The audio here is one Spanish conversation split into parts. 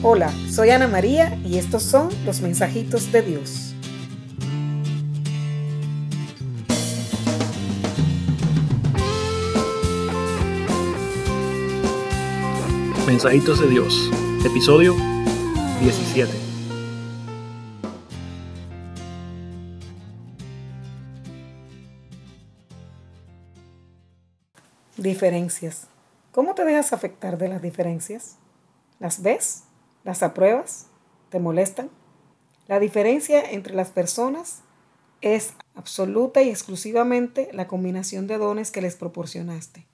Hola, soy Ana María y estos son los mensajitos de Dios. Mensajitos de Dios, episodio 17. Diferencias. ¿Cómo te dejas afectar de las diferencias? ¿Las ves? ¿Las apruebas? ¿Te molestan? La diferencia entre las personas es absoluta y exclusivamente la combinación de dones que les proporcionaste.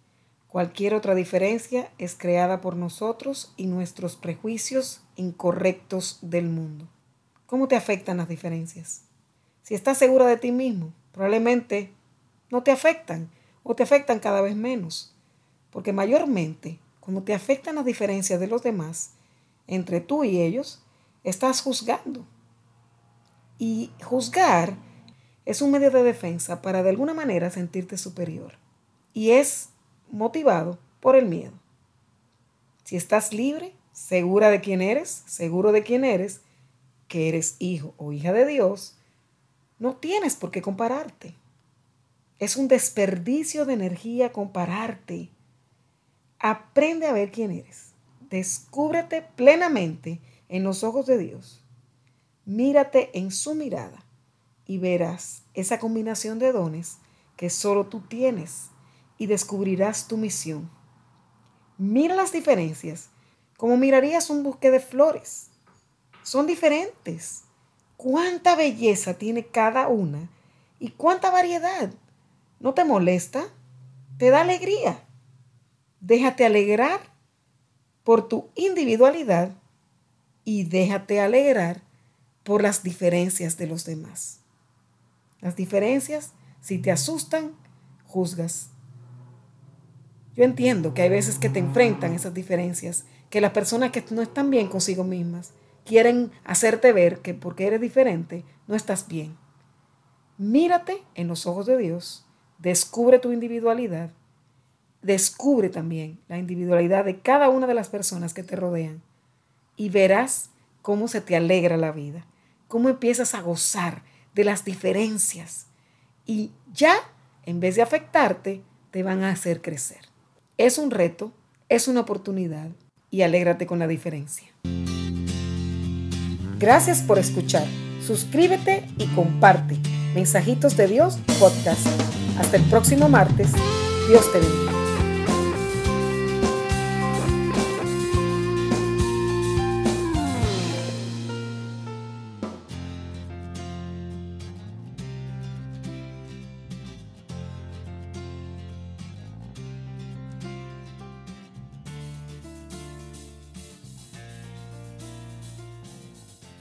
Cualquier otra diferencia es creada por nosotros y nuestros prejuicios incorrectos del mundo. ¿Cómo te afectan las diferencias? Si estás segura de ti mismo, probablemente no te afectan o te afectan cada vez menos, porque mayormente cuando te afectan las diferencias de los demás, entre tú y ellos, estás juzgando. Y juzgar es un medio de defensa para de alguna manera sentirte superior. Y es motivado por el miedo. Si estás libre, segura de quién eres, seguro de quién eres, que eres hijo o hija de Dios, no tienes por qué compararte. Es un desperdicio de energía compararte. Aprende a ver quién eres. Descúbrete plenamente en los ojos de Dios. Mírate en su mirada y verás esa combinación de dones que solo tú tienes y descubrirás tu misión. Mira las diferencias como mirarías un bosque de flores. Son diferentes. ¿Cuánta belleza tiene cada una y cuánta variedad? ¿No te molesta? ¿Te da alegría? Déjate alegrar por tu individualidad y déjate alegrar por las diferencias de los demás. Las diferencias, si te asustan, juzgas. Yo entiendo que hay veces que te enfrentan esas diferencias, que las personas que no están bien consigo mismas quieren hacerte ver que porque eres diferente no estás bien. Mírate en los ojos de Dios, descubre tu individualidad descubre también la individualidad de cada una de las personas que te rodean y verás cómo se te alegra la vida, cómo empiezas a gozar de las diferencias y ya, en vez de afectarte, te van a hacer crecer. Es un reto, es una oportunidad y alégrate con la diferencia. Gracias por escuchar. Suscríbete y comparte. Mensajitos de Dios podcast. Hasta el próximo martes. Dios te bendiga.